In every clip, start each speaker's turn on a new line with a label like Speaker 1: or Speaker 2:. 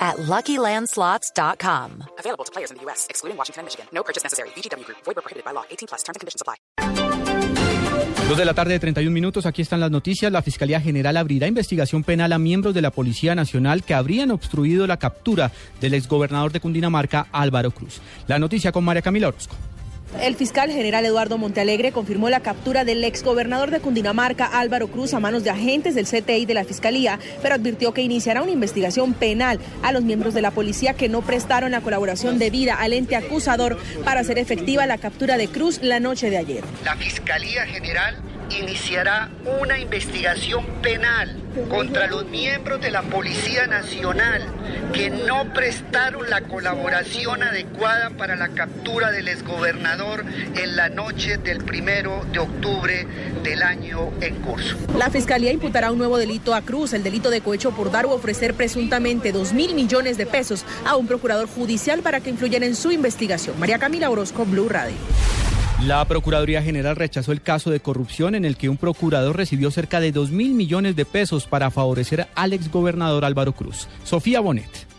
Speaker 1: at LuckyLandSlots.com.
Speaker 2: Available to players in the U.S., excluding Washington and Michigan. No purchase necessary. VGW Group. Void prohibited by law. 18 plus. Terms and conditions apply.
Speaker 3: Dos de la tarde de 31 minutos, aquí están las noticias. La Fiscalía General abrirá investigación penal a miembros de la Policía Nacional que habrían obstruido la captura del exgobernador de Cundinamarca, Álvaro Cruz. La noticia con María Camila Orozco.
Speaker 4: El fiscal general Eduardo Montealegre confirmó la captura del exgobernador de Cundinamarca, Álvaro Cruz, a manos de agentes del CTI de la Fiscalía, pero advirtió que iniciará una investigación penal a los miembros de la policía que no prestaron la colaboración debida al ente acusador para hacer efectiva la captura de Cruz la noche de ayer.
Speaker 5: La Fiscalía General iniciará una investigación penal contra los miembros de la Policía Nacional que no prestaron la colaboración adecuada para la captura del exgobernador en la noche del primero de octubre del año en curso.
Speaker 4: La Fiscalía imputará un nuevo delito a Cruz, el delito de cohecho por dar o ofrecer presuntamente dos mil millones de pesos a un procurador judicial para que influyera en su investigación. María Camila Orozco, Blue Radio.
Speaker 3: La Procuraduría General rechazó el caso de corrupción en el que un procurador recibió cerca de 2 mil millones de pesos para favorecer al exgobernador Álvaro Cruz. Sofía Bonet.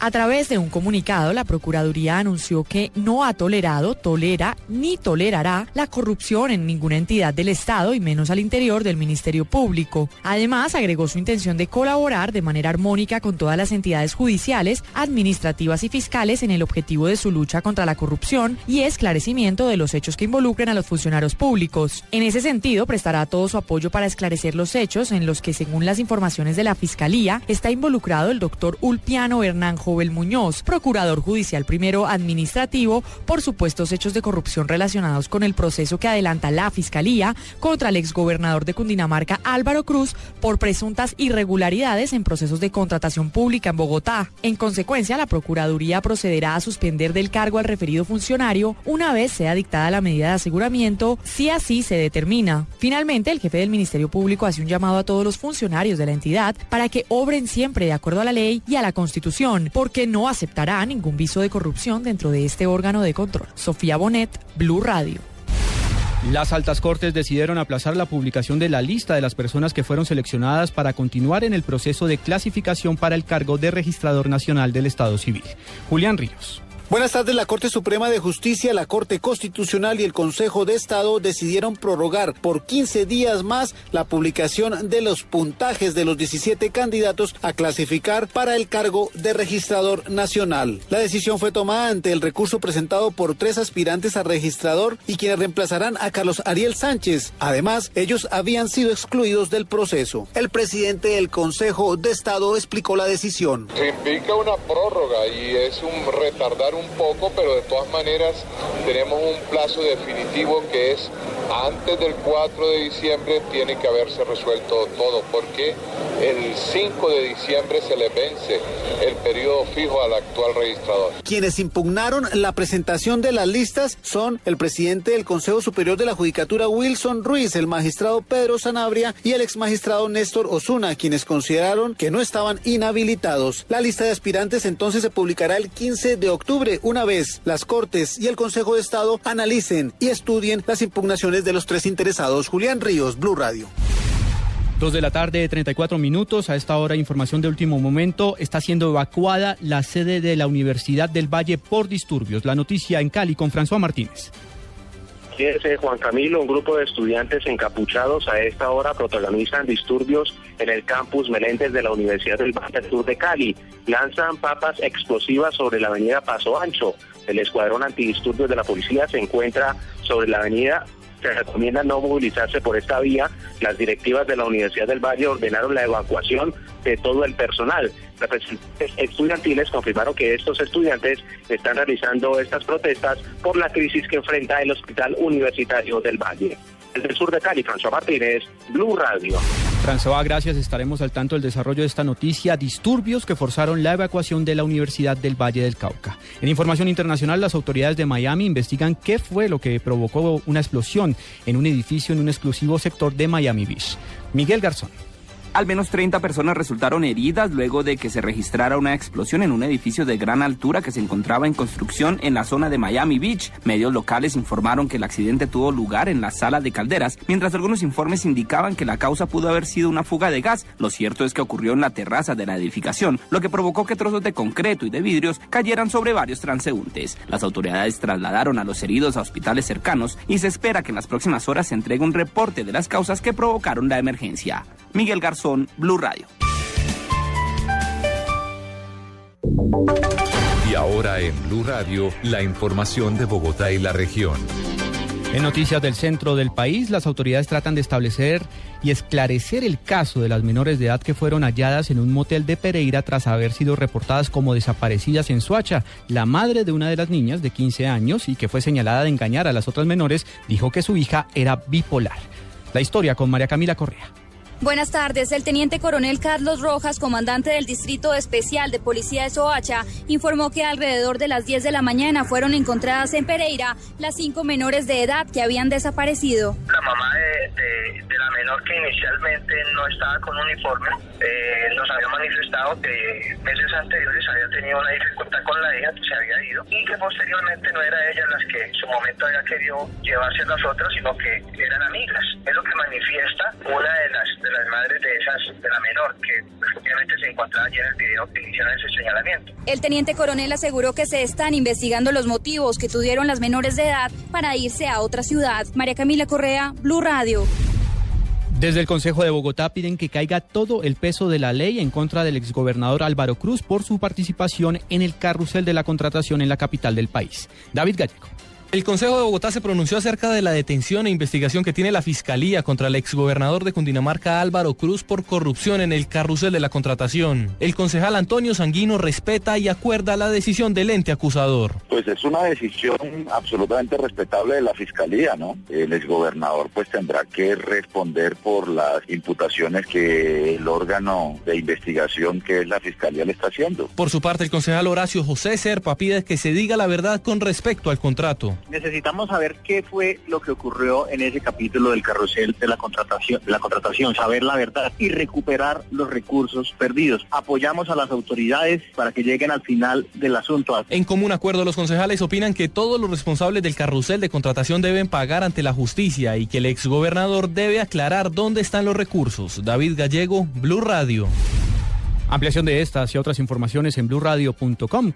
Speaker 6: A través de un comunicado, la Procuraduría anunció que no ha tolerado, tolera ni tolerará la corrupción en ninguna entidad del Estado y menos al interior del Ministerio Público. Además, agregó su intención de colaborar de manera armónica con todas las entidades judiciales, administrativas y fiscales en el objetivo de su lucha contra la corrupción y esclarecimiento de los hechos que involucren a los funcionarios públicos. En ese sentido, prestará todo su apoyo para esclarecer los hechos en los que, según las informaciones de la Fiscalía, está involucrado el doctor Ulpiano Hernán Jovel Muñoz, procurador judicial primero administrativo, por supuestos hechos de corrupción relacionados con el proceso que adelanta la Fiscalía contra el exgobernador de Cundinamarca Álvaro Cruz por presuntas irregularidades en procesos de contratación pública en Bogotá. En consecuencia, la Procuraduría procederá a suspender del cargo al referido funcionario una vez sea dictada la medida de aseguramiento, si así se determina. Finalmente, el jefe del Ministerio Público hace un llamado a todos los funcionarios de la entidad para que obren siempre de acuerdo a la ley y a la Constitución porque no aceptará ningún viso de corrupción dentro de este órgano de control. Sofía Bonet, Blue Radio.
Speaker 3: Las altas cortes decidieron aplazar la publicación de la lista de las personas que fueron seleccionadas para continuar en el proceso de clasificación para el cargo de registrador nacional del Estado Civil. Julián Ríos.
Speaker 7: Buenas tardes. La Corte Suprema de Justicia, la Corte Constitucional y el Consejo de Estado decidieron prorrogar por 15 días más la publicación de los puntajes de los 17 candidatos a clasificar para el cargo de registrador nacional. La decisión fue tomada ante el recurso presentado por tres aspirantes a registrador y quienes reemplazarán a Carlos Ariel Sánchez. Además, ellos habían sido excluidos del proceso. El presidente del Consejo de Estado explicó la decisión.
Speaker 8: Implica una prórroga y es un retardar un poco, pero de todas maneras tenemos un plazo definitivo que es antes del 4 de diciembre tiene que haberse resuelto todo, porque el 5 de diciembre se le vence el periodo fijo al actual registrador.
Speaker 7: Quienes impugnaron la presentación de las listas son el presidente del Consejo Superior de la Judicatura Wilson Ruiz, el magistrado Pedro Sanabria y el ex magistrado Néstor Osuna, quienes consideraron que no estaban inhabilitados. La lista de aspirantes entonces se publicará el 15 de octubre una vez las Cortes y el Consejo de Estado analicen y estudien las impugnaciones de los tres interesados. Julián Ríos, Blue Radio.
Speaker 3: Dos de la tarde, 34 minutos. A esta hora, información de último momento. Está siendo evacuada la sede de la Universidad del Valle por disturbios. La noticia en Cali con François Martínez.
Speaker 9: Fíjese, Juan Camilo, un grupo de estudiantes encapuchados a esta hora protagonizan disturbios en el campus Meléndez de la Universidad del Valle Sur de Cali. Lanzan papas explosivas sobre la avenida Paso Ancho. El escuadrón antidisturbios de la policía se encuentra sobre la avenida se recomienda no movilizarse por esta vía. Las directivas de la Universidad del Valle ordenaron la evacuación de todo el personal. Representantes estudiantiles confirmaron que estos estudiantes están realizando estas protestas por la crisis que enfrenta el Hospital Universitario del Valle. Desde el sur de Cali, François Martínez, Blue Radio.
Speaker 3: François, gracias. Estaremos al tanto del desarrollo de esta noticia. Disturbios que forzaron la evacuación de la Universidad del Valle del Cauca. En información internacional, las autoridades de Miami investigan qué fue lo que provocó una explosión en un edificio en un exclusivo sector de Miami Beach. Miguel Garzón.
Speaker 10: Al menos 30 personas resultaron heridas luego de que se registrara una explosión en un edificio de gran altura que se encontraba en construcción en la zona de Miami Beach. Medios locales informaron que el accidente tuvo lugar en la sala de calderas, mientras algunos informes indicaban que la causa pudo haber sido una fuga de gas. Lo cierto es que ocurrió en la terraza de la edificación, lo que provocó que trozos de concreto y de vidrios cayeran sobre varios transeúntes. Las autoridades trasladaron a los heridos a hospitales cercanos y se espera que en las próximas horas se entregue un reporte de las causas que provocaron la emergencia. Miguel Garzón, Blue Radio.
Speaker 11: Y ahora en Blue Radio, la información de Bogotá y la región.
Speaker 3: En noticias del centro del país, las autoridades tratan de establecer y esclarecer el caso de las menores de edad que fueron halladas en un motel de Pereira tras haber sido reportadas como desaparecidas en Suacha. La madre de una de las niñas de 15 años y que fue señalada de engañar a las otras menores dijo que su hija era bipolar. La historia con María Camila Correa.
Speaker 12: Buenas tardes. El teniente coronel Carlos Rojas, comandante del Distrito Especial de Policía de Soacha, informó que alrededor de las 10 de la mañana fueron encontradas en Pereira las cinco menores de edad que habían desaparecido.
Speaker 13: La mamá de, la menor que inicialmente no estaba con uniforme eh, nos había manifestado que meses anteriores había tenido una dificultad con la hija, se había ido y que posteriormente no era ella las que en su momento había querido llevarse a las otras, sino que eran amigas. Es lo que manifiesta una de las de las madres de esas, de la menor, que efectivamente se encontraba allí en el video que hicieron ese señalamiento.
Speaker 12: El teniente coronel aseguró que se están investigando los motivos que tuvieron las menores de edad para irse a otra ciudad. María Camila Correa, Blue Radio.
Speaker 3: Desde el Consejo de Bogotá piden que caiga todo el peso de la ley en contra del exgobernador Álvaro Cruz por su participación en el carrusel de la contratación en la capital del país. David Gallego.
Speaker 14: El Consejo de Bogotá se pronunció acerca de la detención e investigación que tiene la Fiscalía contra el exgobernador de Cundinamarca Álvaro Cruz por corrupción en el carrusel de la contratación. El concejal Antonio Sanguino respeta y acuerda la decisión del ente acusador.
Speaker 15: Pues es una decisión absolutamente respetable de la Fiscalía, ¿no? El exgobernador pues tendrá que responder por las imputaciones que el órgano de investigación que es la Fiscalía le está haciendo.
Speaker 14: Por su parte, el concejal Horacio José Serpa pide que se diga la verdad con respecto al contrato
Speaker 16: necesitamos saber qué fue lo que ocurrió en ese capítulo del carrusel de la contratación, de la contratación, saber la verdad y recuperar los recursos perdidos. Apoyamos a las autoridades para que lleguen al final del asunto.
Speaker 14: En común acuerdo, los concejales opinan que todos los responsables del carrusel de contratación deben pagar ante la justicia y que el exgobernador debe aclarar dónde están los recursos. David Gallego, Blue Radio.
Speaker 3: Ampliación de estas y otras informaciones en blueradio.com.